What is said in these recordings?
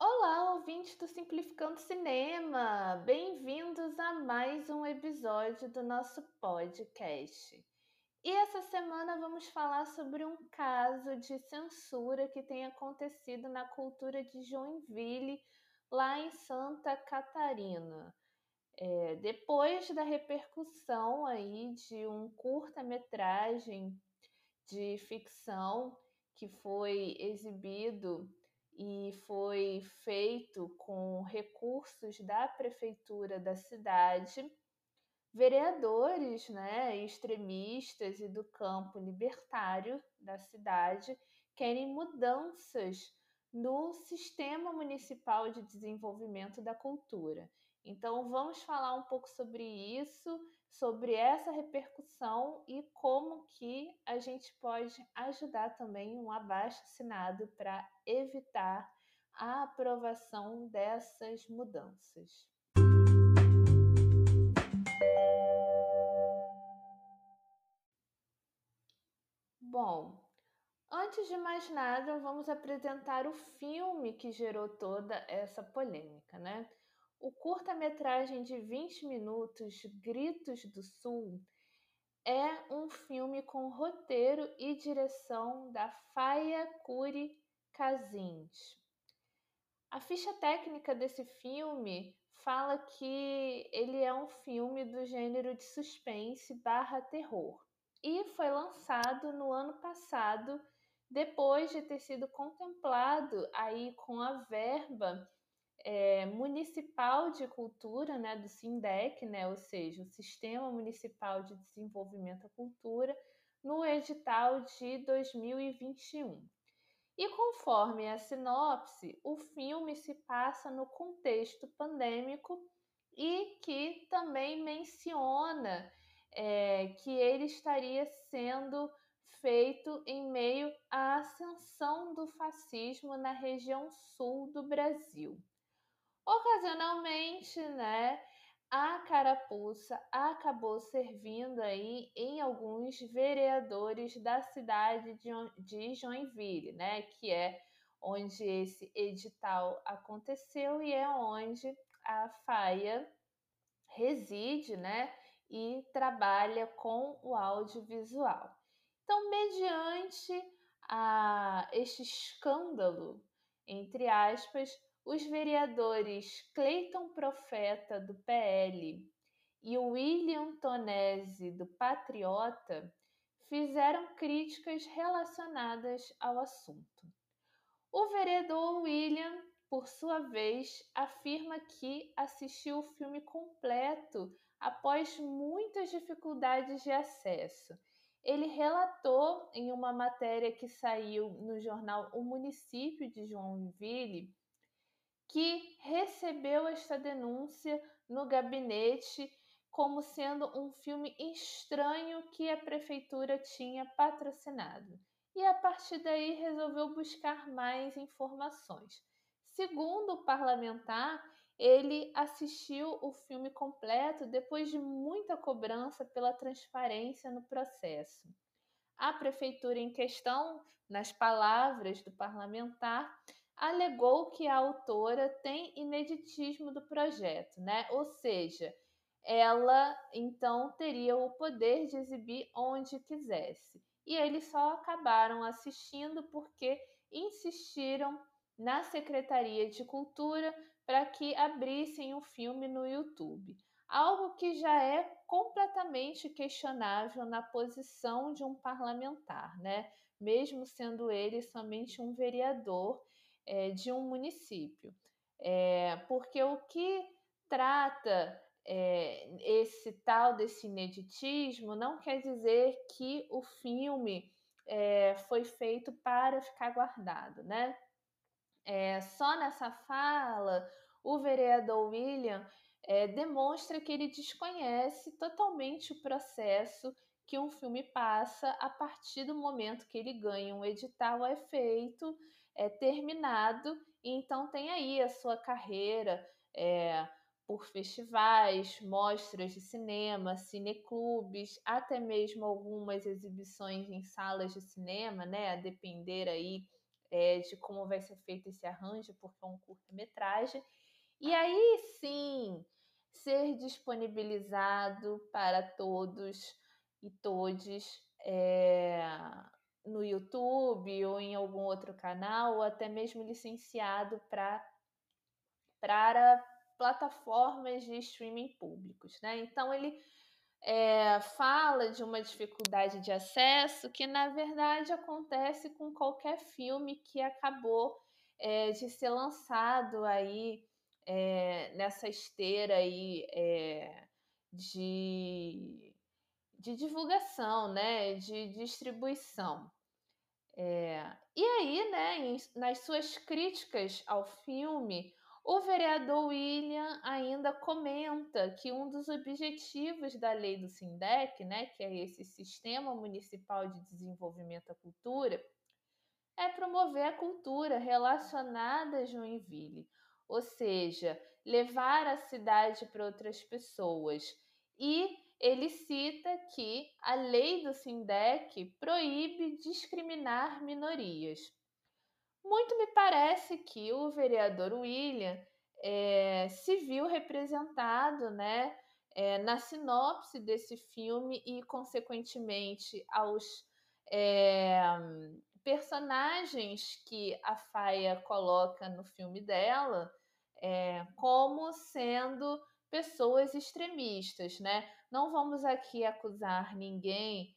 Olá, ouvintes do Simplificando Cinema! Bem-vindos a mais um episódio do nosso podcast. E essa semana vamos falar sobre um caso de censura que tem acontecido na cultura de Joinville, lá em Santa Catarina. É, depois da repercussão aí de um curta-metragem de ficção que foi exibido e foi feito com recursos da prefeitura da cidade, vereadores né, extremistas e do campo libertário da cidade querem mudanças no Sistema Municipal de Desenvolvimento da Cultura. Então, vamos falar um pouco sobre isso, sobre essa repercussão e como que a gente pode ajudar também um abaixo assinado para evitar a aprovação dessas mudanças. Bom, antes de mais nada, vamos apresentar o filme que gerou toda essa polêmica, né? O curta-metragem de 20 minutos Gritos do Sul é um filme com roteiro e direção da Faia Curi Casins. A ficha técnica desse filme fala que ele é um filme do gênero de suspense barra terror e foi lançado no ano passado, depois de ter sido contemplado aí com a verba é, municipal de cultura, né, do SINDEC, né, ou seja, o Sistema Municipal de Desenvolvimento da Cultura, no edital de 2021. E conforme a sinopse, o filme se passa no contexto pandêmico e que também menciona é, que ele estaria sendo feito em meio à ascensão do fascismo na região sul do Brasil. Ocasionalmente, né, a carapuça acabou servindo aí em alguns vereadores da cidade de Joinville, né, que é onde esse edital aconteceu e é onde a FAIA reside, né, e trabalha com o audiovisual. Então, mediante a este escândalo, entre aspas, os vereadores Cleiton Profeta, do PL, e William Tonese, do Patriota, fizeram críticas relacionadas ao assunto. O vereador William, por sua vez, afirma que assistiu o filme completo após muitas dificuldades de acesso. Ele relatou em uma matéria que saiu no jornal O Município de Joinville que recebeu esta denúncia no gabinete como sendo um filme estranho que a prefeitura tinha patrocinado. E a partir daí resolveu buscar mais informações. Segundo o parlamentar, ele assistiu o filme completo depois de muita cobrança pela transparência no processo. A prefeitura em questão, nas palavras do parlamentar, alegou que a autora tem ineditismo do projeto, né? Ou seja, ela então teria o poder de exibir onde quisesse. E eles só acabaram assistindo porque insistiram na Secretaria de Cultura para que abrissem o filme no YouTube. Algo que já é completamente questionável na posição de um parlamentar, né? Mesmo sendo ele somente um vereador é, de um município. É, porque o que trata é, esse tal desse ineditismo não quer dizer que o filme foi feito para ficar guardado, né? Só nessa fala, o vereador William demonstra que ele desconhece totalmente o processo que um filme passa a partir do momento que ele ganha um edital é feito é, terminado, e então tem aí a sua carreira é, por festivais, mostras de cinema, cineclubes, até mesmo algumas exibições em salas de cinema, né? A depender aí é, de como vai ser feito esse arranjo, porque é um curta-metragem. E aí sim ser disponibilizado para todos e todes é, no YouTube ou em algum outro canal, ou até mesmo licenciado pra, para plataformas de streaming públicos. Né? Então, ele é, fala de uma dificuldade de acesso que, na verdade, acontece com qualquer filme que acabou é, de ser lançado aí é, nessa esteira aí, de, de divulgação, né, de distribuição. E aí, né, em, nas suas críticas ao filme, o vereador William ainda comenta que um dos objetivos da lei do SINDEC, né, que é esse Sistema Municipal de Desenvolvimento da Cultura, é promover a cultura relacionada a Joinville, ou seja, levar a cidade para outras pessoas. E ele cita que a lei do SINDEC proíbe discriminar minorias. Muito me parece que o vereador William é, se viu representado né, é, na sinopse desse filme e, consequentemente, aos é, personagens que a Faia coloca no filme dela como sendo pessoas extremistas, né? Não vamos aqui acusar ninguém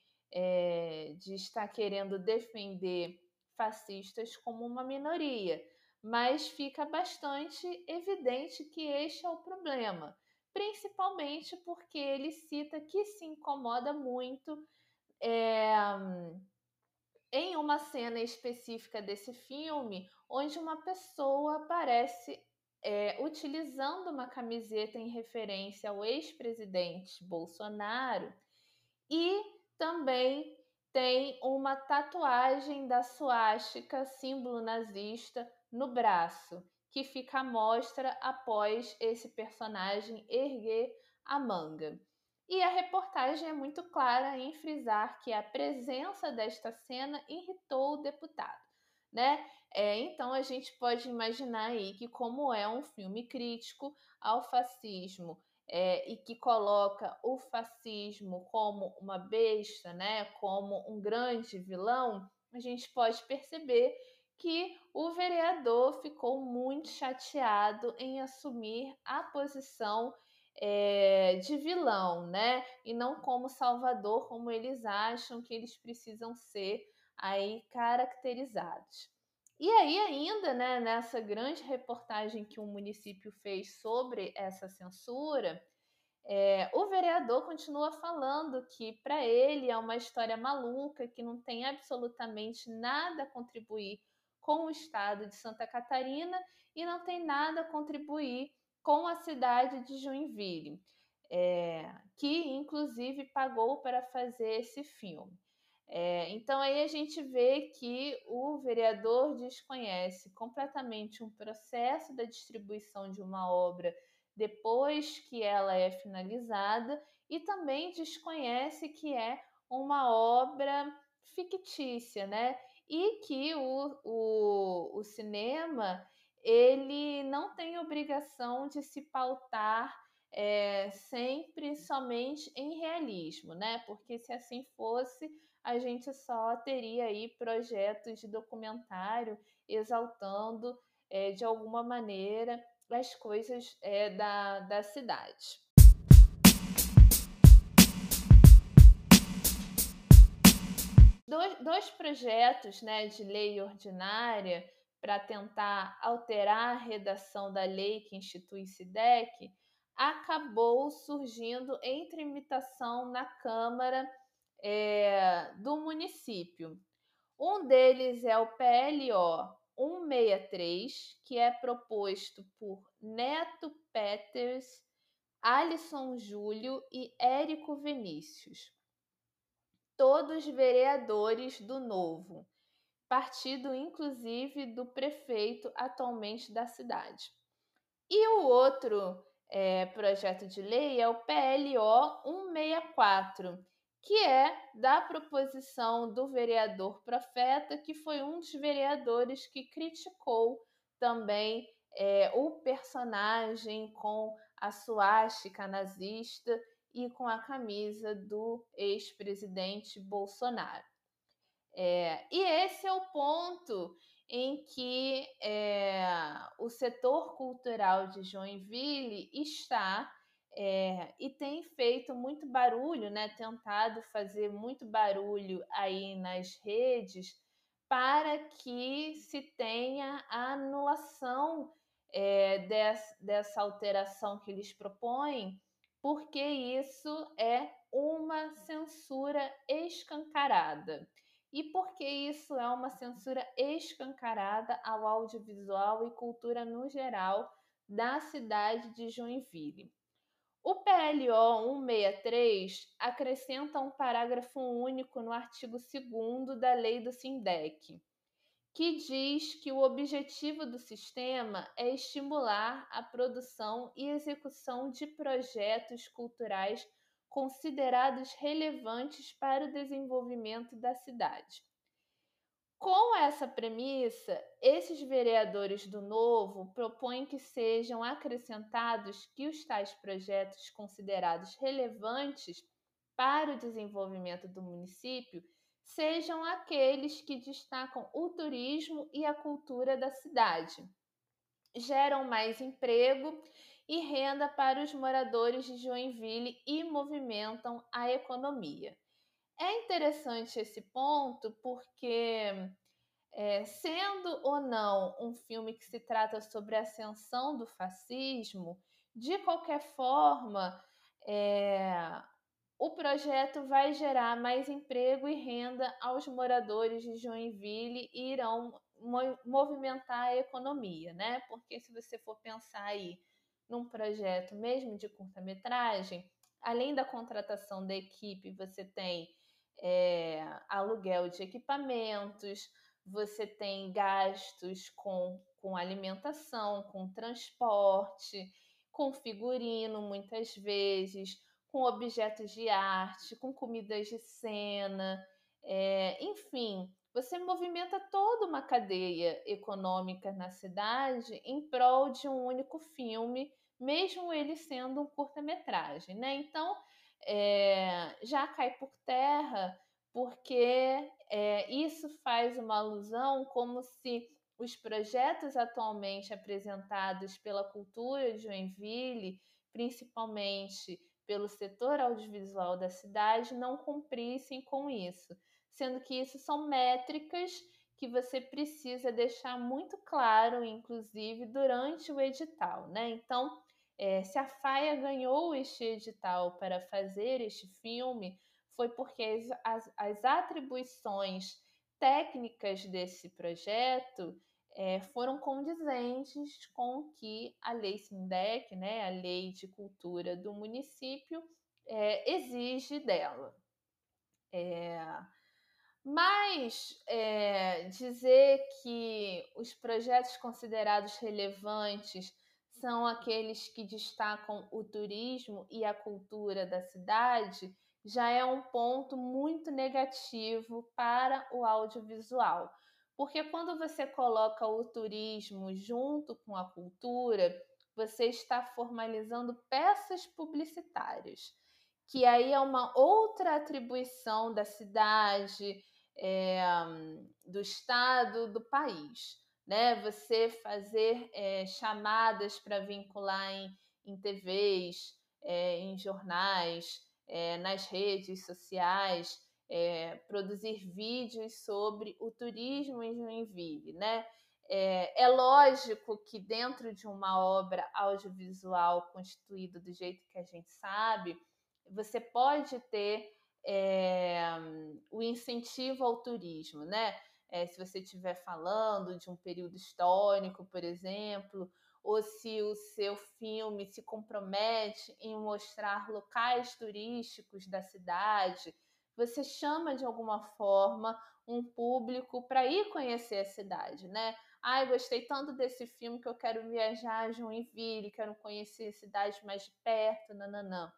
de estar querendo defender fascistas como uma minoria, mas fica bastante evidente que este é o problema, principalmente porque ele cita que se incomoda muito é, em uma cena específica desse filme, onde uma pessoa aparece é, utilizando uma camiseta em referência ao ex-presidente Bolsonaro e também tem uma tatuagem da suástica, símbolo nazista, no braço, que fica à mostra após esse personagem erguer a manga. E a reportagem é muito clara em frisar que a presença desta cena irritou o deputado. Né? É, então a gente pode imaginar aí que, como é um filme crítico ao fascismo é, e que coloca o fascismo como uma besta, né, como um grande vilão, a gente pode perceber que o vereador ficou muito chateado em assumir a posição é, de vilão, né? E não como salvador, como eles acham que eles precisam ser aí caracterizados. E aí, ainda, né, nessa grande reportagem que o município fez sobre essa censura, é, o vereador continua falando que para ele é uma história maluca, que não tem absolutamente nada a contribuir com o estado de Santa Catarina e não tem nada a contribuir com a cidade de Joinville, é, que inclusive pagou para fazer esse filme. É, então aí a gente vê que o vereador desconhece completamente um processo da distribuição de uma obra depois que ela é finalizada e também desconhece que é uma obra fictícia, né? E que o, o, o cinema ele não tem obrigação de se pautar é, sempre somente em realismo, né? Porque se assim fosse, a gente só teria aí projetos de documentário exaltando é, de alguma maneira as coisas é, da, da cidade. Dois, dois projetos né, de lei ordinária para tentar alterar a redação da lei que institui SIDEC acabou surgindo em tramitação na Câmara é, do município. Um deles é o PLO 163, que é proposto por Neto Peters, Alisson Júlio e Érico Vinícius. Todos vereadores do Novo, partido inclusive do prefeito atualmente da cidade. E o outro é, projeto de lei é o PLO 164, que é da proposição do vereador Profeta, que foi um dos vereadores que criticou também é, o personagem com a suástica nazista e com a camisa do ex-presidente Bolsonaro. É, e esse é o ponto em que é, o setor cultural de Joinville está é, e tem feito muito barulho, né, tentado fazer muito barulho aí nas redes para que se tenha a anulação é, des, dessa alteração que eles propõem, porque isso é uma censura escancarada. E porque isso é uma censura escancarada ao audiovisual e cultura no geral da cidade de Joinville. O PLO 163 acrescenta um parágrafo único no artigo 2 da lei do SINDEC, que diz que o objetivo do sistema é estimular a produção e execução de projetos culturais considerados relevantes para o desenvolvimento da cidade. Com essa premissa, esses vereadores do Novo propõem que sejam acrescentados que os tais projetos considerados relevantes para o desenvolvimento do município sejam aqueles que destacam o turismo e a cultura da cidade, geram mais emprego e renda para os moradores de Joinville e movimentam a economia. É interessante esse ponto porque, é, sendo ou não um filme que se trata sobre a ascensão do fascismo, de qualquer forma, é, o projeto vai gerar mais emprego e renda aos moradores de Joinville e irão movimentar a economia, né? Porque se você for pensar aí num projeto mesmo de curta-metragem, além da contratação da equipe, você tem é, aluguel de equipamentos, você tem gastos com, com alimentação, com transporte, com figurino, muitas vezes, com objetos de arte, com comidas de cena, é, enfim, você movimenta toda uma cadeia econômica na cidade em prol de um único filme, mesmo ele sendo um curta-metragem, né? Então, é, já cai por terra, porque é, isso faz uma alusão como se os projetos atualmente apresentados pela cultura de Joinville, principalmente pelo setor audiovisual da cidade, não cumprissem com isso, sendo que isso são métricas que você precisa deixar muito claro, inclusive durante o edital, né? Então, é, se a Faia ganhou este edital para fazer este filme, foi porque as, as, atribuições técnicas desse projeto é, foram condizentes com o que a lei SINDEC, né, a lei de cultura do município, é, exige dela. É, mas é, dizer que os projetos considerados relevantes são aqueles que destacam o turismo e a cultura da cidade, já é um ponto muito negativo para o audiovisual. Porque quando você coloca o turismo junto com a cultura, você está formalizando peças publicitárias, que aí é uma outra atribuição da cidade, é, do estado, do país né? Você fazer é, chamadas para vincular em, em TVs, é, em jornais, é, nas redes sociais, produzir vídeos sobre o turismo em Joinville, né? É, lógico que dentro de uma obra audiovisual constituída do jeito que a gente sabe, você pode ter o incentivo ao turismo, né? É, se você estiver falando de um período histórico, por exemplo, ou se o seu filme se compromete em mostrar locais turísticos da cidade, você chama de alguma forma um público para ir conhecer a cidade, né? Ai, gostei tanto desse filme que eu quero viajar a Joinville, quero conhecer cidades mais de perto, nananã.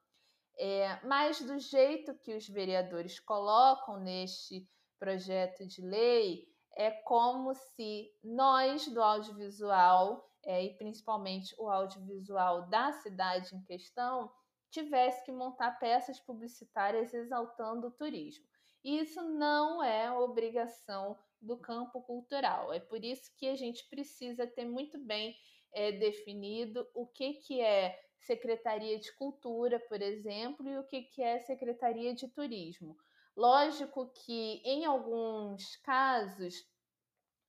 É, mas do jeito que os vereadores colocam neste projeto de lei, é como se nós do audiovisual, é, e principalmente o audiovisual da cidade em questão, tivesse que montar peças publicitárias exaltando o turismo. E isso não é obrigação do campo cultural. É por isso que a gente precisa ter muito bem é, definido o que, que é Secretaria de Cultura, por exemplo, e o que, que é Secretaria de Turismo. Lógico que em alguns casos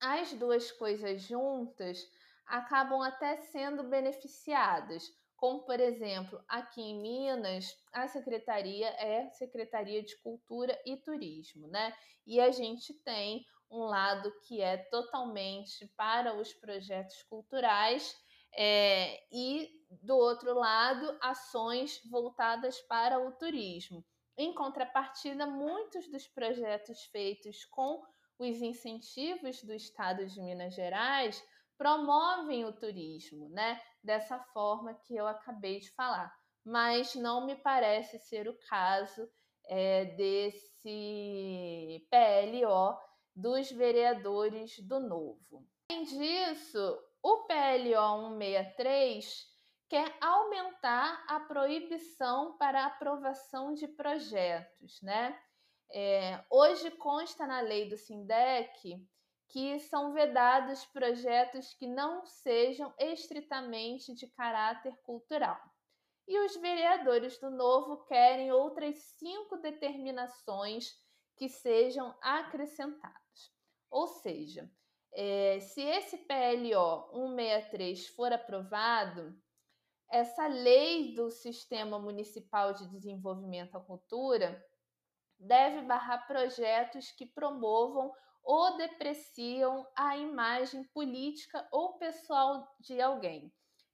as duas coisas juntas acabam até sendo beneficiadas, como por exemplo, aqui em Minas, a secretaria é Secretaria de Cultura e Turismo, né? E a gente tem um lado que é totalmente para os projetos culturais é, e do outro lado ações voltadas para o turismo. Em contrapartida, muitos dos projetos feitos com os incentivos do Estado de Minas Gerais promovem o turismo, né? Dessa forma que eu acabei de falar. Mas não me parece ser o caso é, desse PLO dos vereadores do Novo. Além disso, o PLO 163 quer aumentar a proibição para aprovação de projetos, né? É, hoje consta na lei do SINDEC que são vedados projetos que não sejam estritamente de caráter cultural. E os vereadores do Novo querem outras cinco determinações que sejam acrescentadas. Ou seja, é, se esse PLO 163 for aprovado, essa lei do Sistema Municipal de Desenvolvimento à Cultura deve barrar projetos que promovam ou depreciam a imagem política ou pessoal de alguém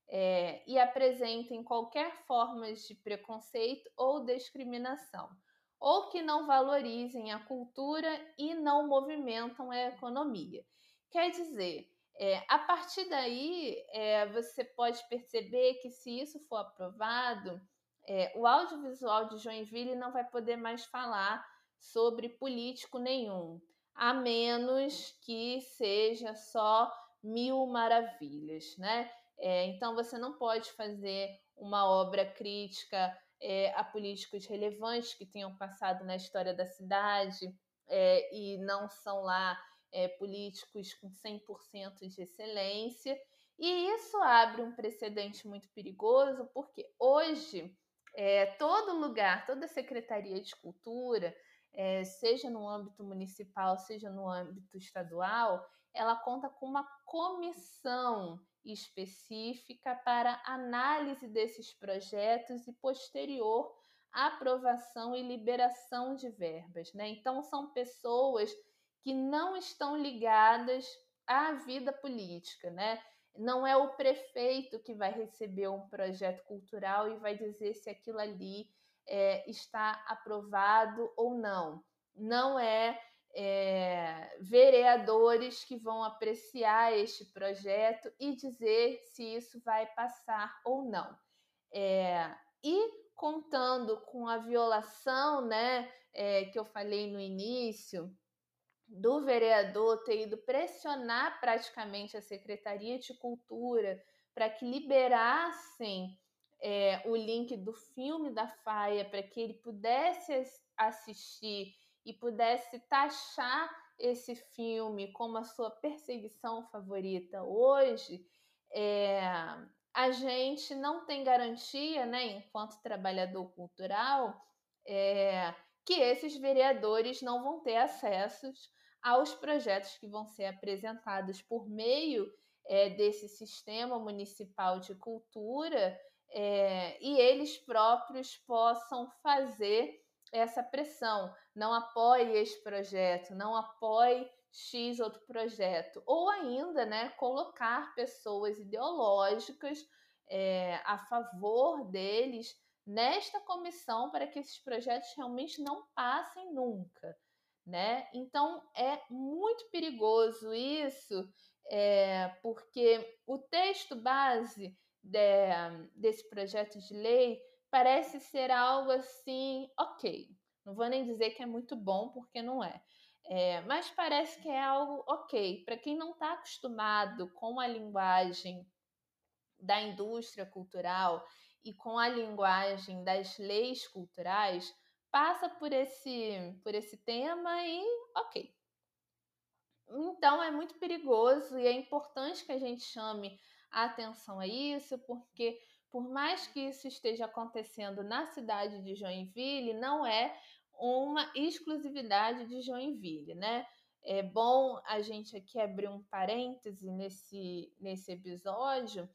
é, e apresentem qualquer forma de preconceito ou discriminação, ou que não valorizem a cultura e não movimentam a economia. Quer dizer, é, a partir daí, é, você pode perceber que se isso for aprovado, é, o audiovisual de Joinville não vai poder mais falar sobre político nenhum, a menos que seja só mil maravilhas, né? É, então você não pode fazer uma obra crítica é, a políticos relevantes que tenham passado na história da cidade é, e não são lá é, políticos com 100% de excelência. E isso abre um precedente muito perigoso, porque hoje é, todo lugar, toda Secretaria de Cultura, é, seja no âmbito municipal, seja no âmbito estadual, ela conta com uma comissão específica para análise desses projetos e posterior aprovação e liberação de verbas. Né? Então, são pessoas que não estão ligadas à vida política, né? não é o prefeito que vai receber um projeto cultural e vai dizer se aquilo ali é, está aprovado ou não. Não é, é, vereadores que vão apreciar este projeto e dizer se isso vai passar ou não. É, e contando com a violação, né, que eu falei no início, do vereador ter ido pressionar praticamente a Secretaria de Cultura para que liberassem é, o link do filme da Faia para que ele pudesse assistir e pudesse taxar esse filme como a sua perseguição favorita hoje, é, a gente não tem garantia, né, enquanto trabalhador cultural, é, que esses vereadores não vão ter acessos aos projetos que vão ser apresentados por meio é, desse sistema municipal de cultura é, e eles próprios possam fazer essa pressão. Não apoie esse projeto, não apoie X outro projeto. Ou ainda, né, colocar pessoas ideológicas é, a favor deles nesta comissão para que esses projetos realmente não passem nunca né? Então é muito perigoso isso é, porque o texto base de, desse projeto de lei parece ser algo assim, ok. Não vou nem dizer que é muito bom, porque não é. é mas parece que é algo ok. Para quem não está acostumado com a linguagem da indústria cultural e com a linguagem das leis culturais, passa por esse, por esse tema e ok. Então é muito perigoso e é importante que a gente chame a atenção a isso, porque por mais que isso esteja acontecendo na cidade de Joinville, não é uma exclusividade de Joinville, né? É bom a gente aqui abrir um parêntese nesse, nesse episódio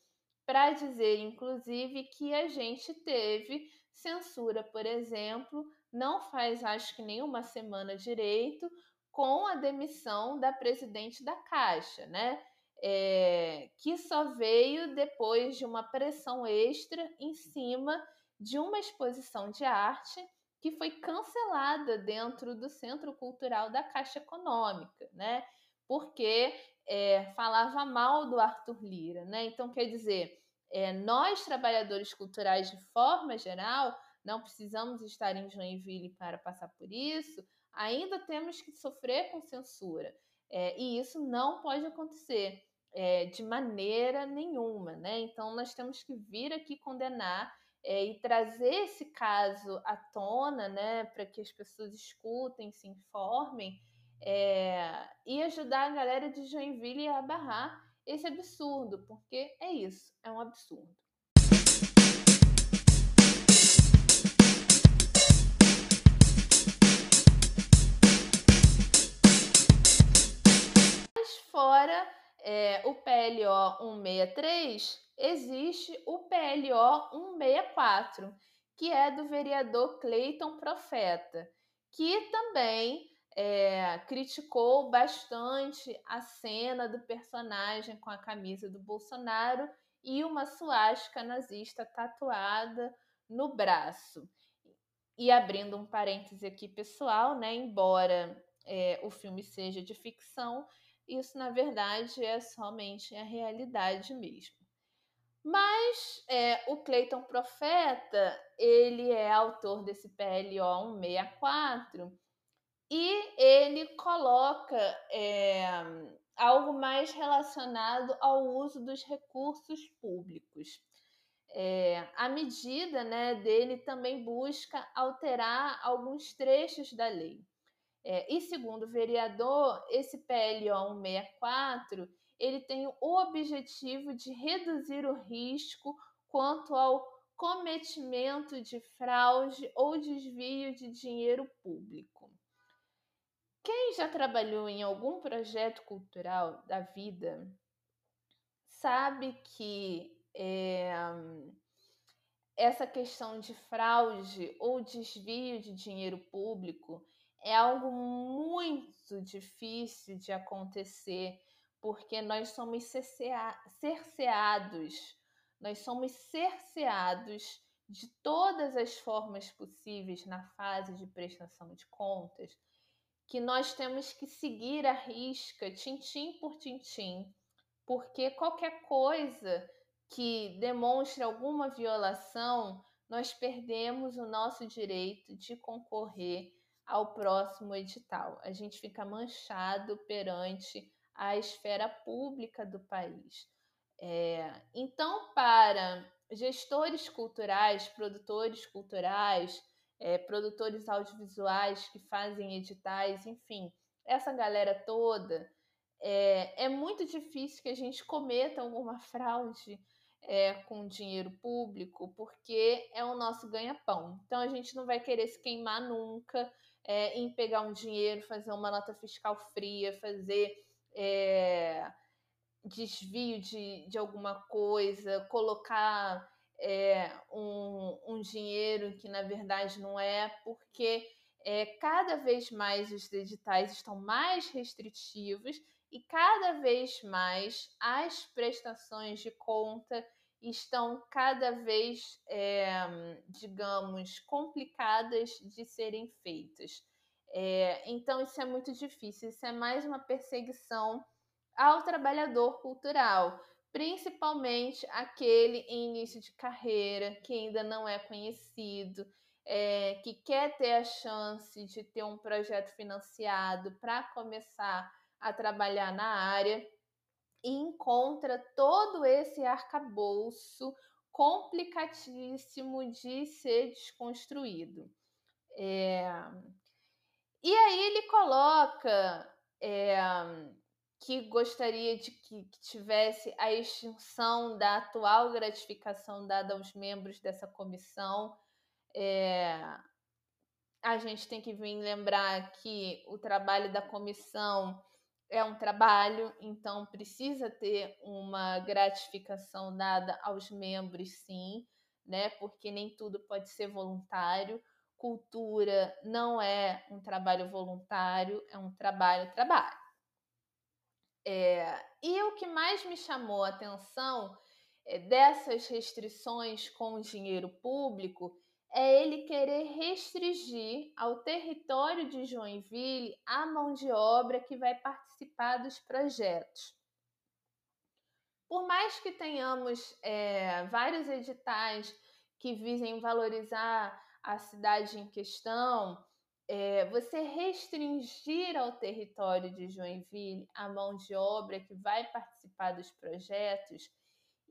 para dizer, inclusive, que a gente teve censura, por exemplo, não faz acho que nem uma semana direito, com a demissão da presidente da Caixa, né? É, que só veio depois de uma pressão extra em cima de uma exposição de arte que foi cancelada dentro do Centro Cultural da Caixa Econômica, né? Porque é, falava mal do Arthur Lira, né? Então, quer dizer, é, nós, trabalhadores culturais de forma geral, não precisamos estar em Joinville para passar por isso, ainda temos que sofrer com censura. É, e isso não pode acontecer é, de maneira nenhuma, né? Então, nós temos que vir aqui condenar é, e trazer esse caso à tona, né, para que as pessoas escutem, se informem é, e ajudar a galera de Joinville a barrar esse absurdo, porque é isso, é um absurdo. Fora é, o PLO 163, existe o PLO 164, que é do vereador Cleiton Profeta, que também é, criticou bastante a cena do personagem com a camisa do Bolsonaro e uma suástica nazista tatuada no braço. E abrindo um parêntese aqui pessoal, né, embora é, o filme seja de ficção, isso na verdade é somente a realidade mesmo. Mas é, o Cleiton Profeta, ele é autor desse PLO 164 e ele coloca é, algo mais relacionado ao uso dos recursos públicos. É, a medida né, dele também busca alterar alguns trechos da lei. É, e segundo o vereador, esse PLO 164 ele tem o objetivo de reduzir o risco quanto ao cometimento de fraude ou desvio de dinheiro público. Quem já trabalhou em algum projeto cultural da vida sabe que é, essa questão de fraude ou desvio de dinheiro público é algo muito difícil de acontecer, porque nós somos cerceados, nós somos cerceados de todas as formas possíveis na fase de prestação de contas que nós temos que seguir a risca, tintim por tintim, porque qualquer coisa que demonstre alguma violação, nós perdemos o nosso direito de concorrer ao próximo edital. A gente fica manchado perante a esfera pública do país. É, então, para gestores culturais, produtores culturais, é, produtores audiovisuais que fazem editais, enfim, essa galera toda, é, é muito difícil que a gente cometa alguma fraude é, com dinheiro público, porque é o nosso ganha-pão. Então a gente não vai querer se queimar nunca é, em pegar um dinheiro, fazer uma nota fiscal fria, fazer é, desvio de, de alguma coisa, colocar é, um, um, dinheiro que na verdade não é, porque é, cada vez mais os editais estão mais restritivos e cada vez mais as prestações de conta estão cada vez, é, digamos, complicadas de serem feitas. É, então, isso é muito difícil, isso é mais uma perseguição ao trabalhador cultural, principalmente aquele em início de carreira, que ainda não é conhecido, é, que quer ter a chance de ter um projeto financiado para começar a trabalhar na área e encontra todo esse arcabouço complicadíssimo de ser desconstruído. É... E aí ele coloca é, que gostaria de que, que, tivesse a extinção da atual gratificação dada aos membros dessa comissão. É, a gente tem que vir lembrar que o trabalho da comissão é um trabalho, então precisa ter uma gratificação dada aos membros, sim, né? Porque nem tudo pode ser voluntário. Cultura não é um trabalho voluntário, é um trabalho trabalho. É, e o que mais me chamou a atenção é, dessas restrições com o dinheiro público é ele querer restringir ao território de Joinville a mão de obra que vai participar dos projetos. Por mais que tenhamos é, vários editais que visem valorizar a cidade em questão, é, você restringir ao território de Joinville a mão de obra que vai participar dos projetos,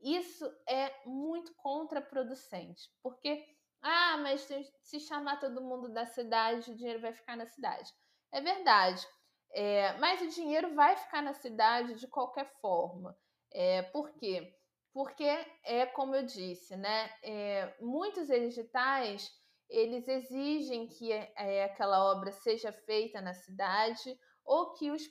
isso é muito contraproducente, porque ah, mas se chamar todo mundo da cidade, o dinheiro vai ficar na cidade. É verdade. É, mas o dinheiro vai ficar na cidade de qualquer forma. É, por quê? Porque é como eu disse, né? É, muitos editais eles exigem que é, aquela obra seja feita na cidade ou que os,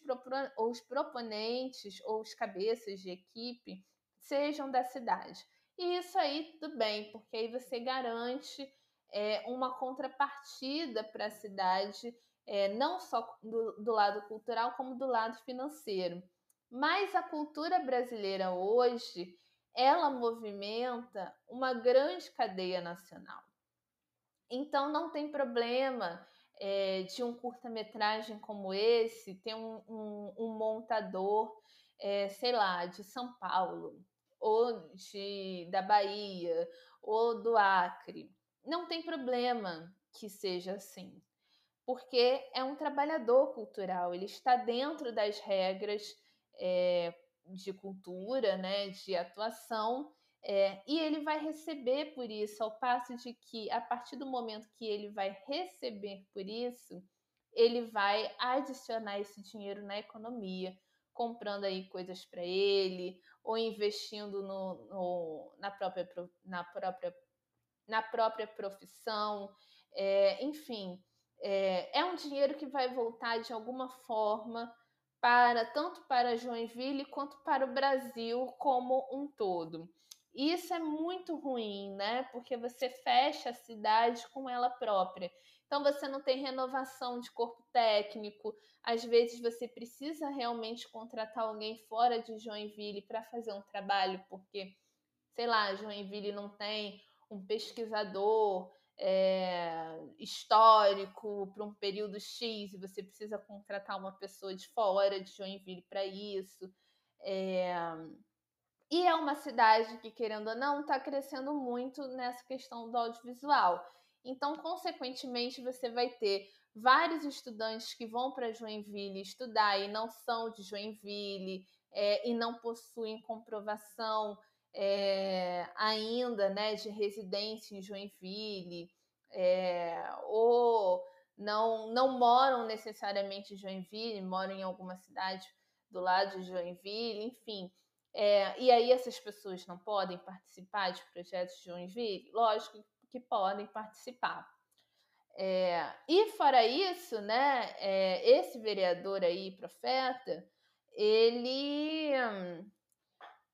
os proponentes ou os cabeças de equipe sejam da cidade. E isso aí tudo bem, porque aí você garante é, uma contrapartida para a cidade, é, não só do, do lado cultural, como do lado financeiro. Mas a cultura brasileira hoje, ela movimenta uma grande cadeia nacional. Então não tem problema é, de um curta-metragem como esse ter um, um, um montador, é, sei lá, de São Paulo, ou de, da Bahia, ou do Acre. Não tem problema que seja assim, porque é um trabalhador cultural, ele está dentro das regras é, de cultura, né, de atuação, é, e ele vai receber por isso, ao passo de que, a partir do momento que ele vai receber por isso, ele vai adicionar esse dinheiro na economia, comprando aí coisas para ele, ou investindo no, no, na, própria, na, própria, na própria profissão, é, enfim, é, é um dinheiro que vai voltar de alguma forma para tanto para Joinville quanto para o Brasil como um todo. Isso é muito ruim, né? Porque você fecha a cidade com ela própria. Então você não tem renovação de corpo técnico. Às vezes você precisa realmente contratar alguém fora de Joinville para fazer um trabalho, porque, sei lá, Joinville não tem um pesquisador é, histórico para um período X e você precisa contratar uma pessoa de fora de Joinville para isso. É, e é uma cidade que, querendo ou não, está crescendo muito nessa questão do audiovisual. Então, consequentemente, você vai ter vários estudantes que vão para Joinville estudar e não são de Joinville é, e não possuem comprovação é, ainda né, de residência em Joinville, é, ou não, não moram necessariamente em Joinville, moram em alguma cidade do lado de Joinville, enfim. É, e aí essas pessoas não podem participar de projetos de Joinville? Lógico que podem participar. É, e fora isso, né, é, esse vereador aí, profeta, ele hum,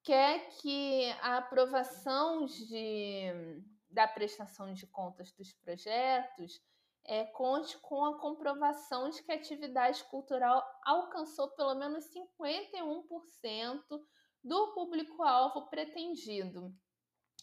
quer que a aprovação de, da prestação de contas dos projetos é, conte com a comprovação de que a atividade cultural alcançou pelo menos 51% do público-alvo pretendido.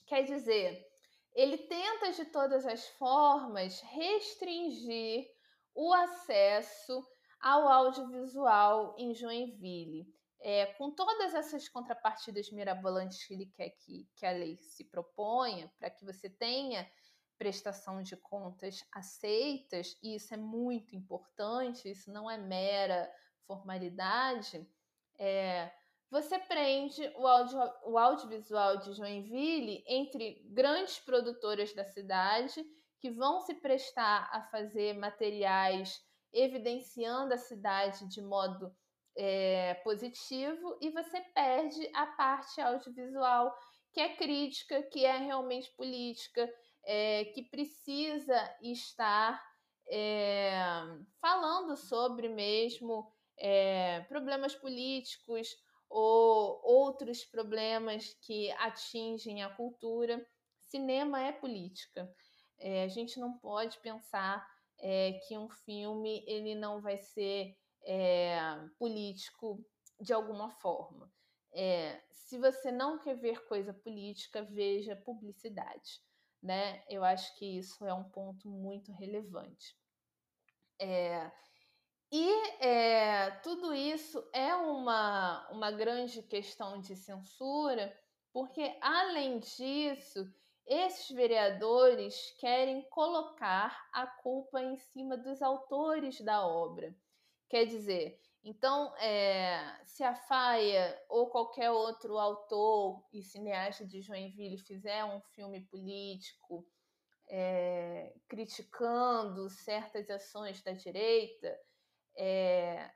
Quer dizer, ele tenta de todas as formas restringir o acesso ao audiovisual em Joinville. é, com todas essas contrapartidas mirabolantes que ele quer que, que a lei se proponha, para que você tenha prestação de contas aceitas, e isso é muito importante, isso não é mera formalidade, é, você prende o, audio, o audiovisual de Joinville entre grandes produtoras da cidade que vão se prestar a fazer materiais evidenciando a cidade de modo é, positivo e você perde a parte audiovisual que é crítica, que é realmente política, é, que precisa estar é, falando sobre mesmo é, problemas políticos ou outros problemas que atingem a cultura. Cinema é política. É, a gente não pode pensar é, que um filme ele não vai ser é, político de alguma forma. É, se você não quer ver coisa política, veja publicidade. Né? Eu acho que isso é um ponto muito relevante. É, e é, tudo isso é uma, uma grande questão de censura, porque, além disso, esses vereadores querem colocar a culpa em cima dos autores da obra. Quer dizer, então, é, se a Faia ou qualquer outro autor e cineasta de Joinville fizer um filme político é, criticando certas ações da direita, é,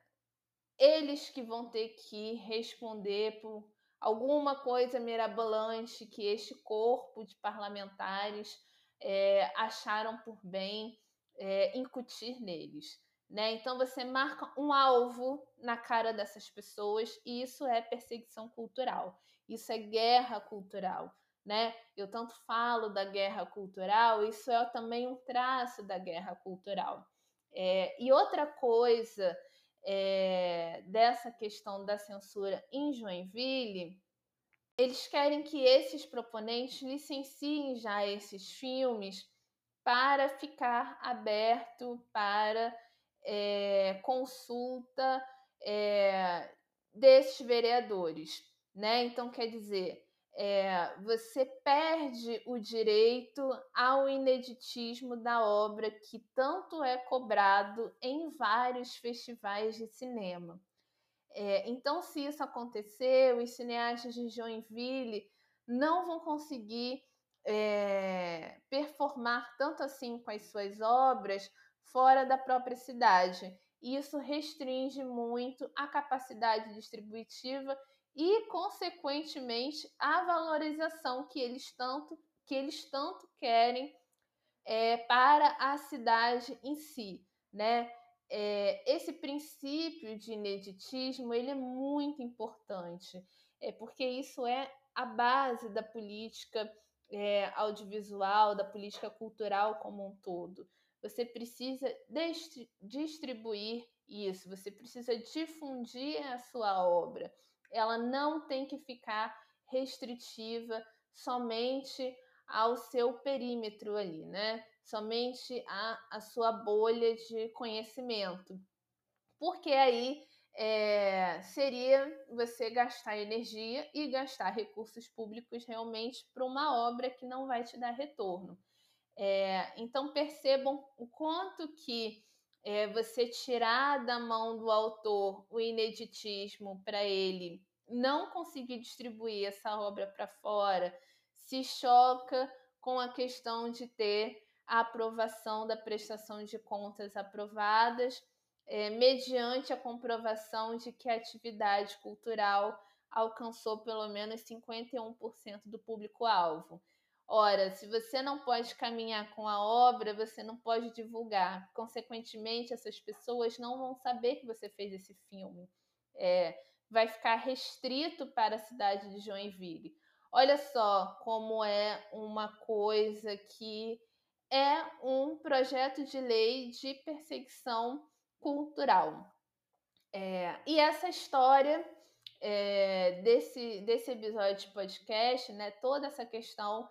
eles que vão ter que responder por alguma coisa mirabolante que este corpo de parlamentares é, acharam por bem é, incutir neles. Né? Então você marca um alvo na cara dessas pessoas e isso é perseguição cultural, isso é guerra cultural. Né? Eu tanto falo da guerra cultural, isso é também um traço da guerra cultural. É, e outra coisa é, dessa questão da censura em Joinville, eles querem que esses proponentes licenciem já esses filmes para ficar aberto para é, consulta é, desses vereadores, né? Então quer dizer, é, você perde o direito ao ineditismo da obra que tanto é cobrado em vários festivais de cinema. É, então, se isso acontecer, os cineastas de Joinville não vão conseguir é, performar tanto assim com as suas obras fora da própria cidade. Isso restringe muito a capacidade distributiva e, consequentemente, a valorização que eles tanto, que eles tanto querem é, para a cidade em si, né? É, esse princípio de ineditismo ele é muito importante, é porque isso é a base da política é, audiovisual, da política cultural como um todo. Você precisa distribuir isso, você precisa difundir a sua obra ela não tem que ficar restritiva somente ao seu perímetro ali, né? Somente a, a sua bolha de conhecimento. Porque aí é, seria você gastar energia e gastar recursos públicos realmente para uma obra que não vai te dar retorno. É, então percebam o quanto que é, você tirar da mão do autor o ineditismo para ele não conseguir distribuir essa obra para fora, se choca com a questão de ter a aprovação da prestação de contas aprovadas, é, mediante a comprovação de que a atividade cultural alcançou pelo menos 51% do público-alvo. Ora, se você não pode caminhar com a obra, você não pode divulgar. Consequentemente, essas pessoas não vão saber que você fez esse filme. É, vai ficar restrito para a cidade de Joinville. Olha só como é uma coisa que é um projeto de lei de perseguição cultural. É, e essa história é, desse, desse episódio de podcast, né, toda essa questão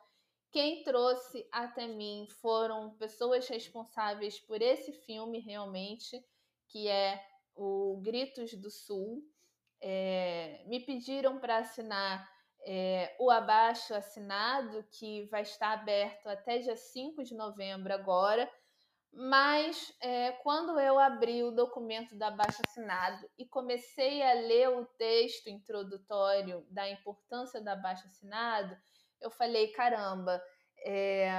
quem trouxe até mim foram pessoas responsáveis por esse filme realmente, que é o Gritos do Sul. é, me pediram para assinar é, o abaixo assinado, que vai estar aberto até dia 5 de novembro agora. Mas é, quando eu abri o documento do abaixo assinado e comecei a ler o texto introdutório da importância do abaixo assinado, eu falei: caramba, é,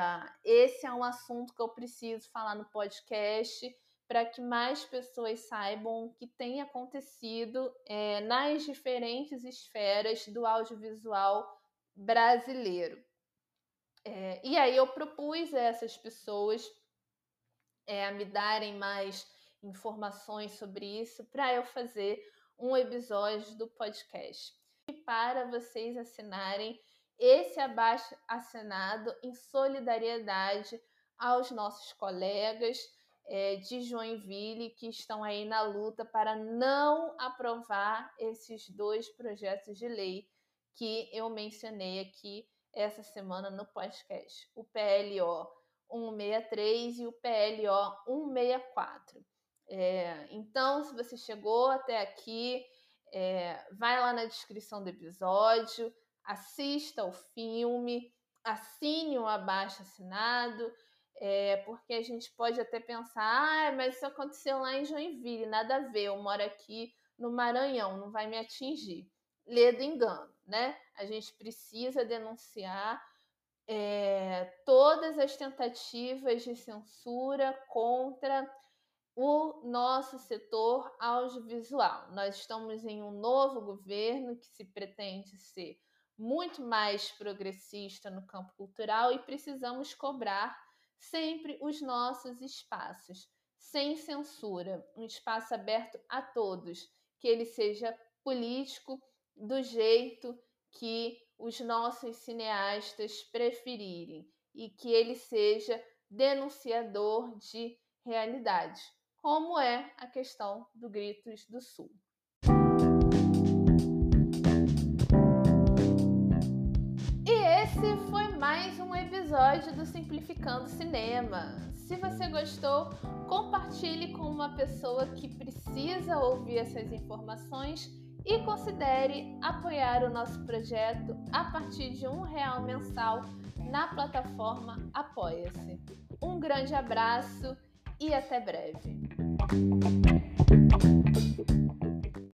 esse é um assunto que eu preciso falar no podcast para que mais pessoas saibam o que tem acontecido é, nas diferentes esferas do audiovisual brasileiro. É, e aí eu propus a essas pessoas é, a me darem mais informações sobre isso para eu fazer um episódio do podcast. E para vocês assinarem esse abaixo assinado em solidariedade aos nossos colegas é, de Joinville que estão aí na luta para não aprovar esses dois projetos de lei que eu mencionei aqui essa semana no podcast. O PLO 163 e o PLO 164. É, então, se você chegou até aqui, é, vai lá na descrição do episódio, assista o filme, assine o um abaixo assinado, é, porque a gente pode até pensar, ah, mas isso aconteceu lá em Joinville, nada a ver, eu moro aqui no Maranhão, não vai me atingir. Lê do engano, né? A gente precisa denunciar é, todas as tentativas de censura contra o nosso setor audiovisual. Nós estamos em um novo governo que se pretende ser muito mais progressista no campo cultural e precisamos cobrar sempre os nossos espaços, sem censura, um espaço aberto a todos, que ele seja político do jeito que os nossos cineastas preferirem e que ele seja denunciador de realidade, como é a questão do Gritos do Sul. Episódio do Simplificando Cinema. Se você gostou, compartilhe com uma pessoa que precisa ouvir essas informações e considere apoiar o nosso projeto a partir de um real mensal na plataforma Apoia-se. Um grande abraço e até breve.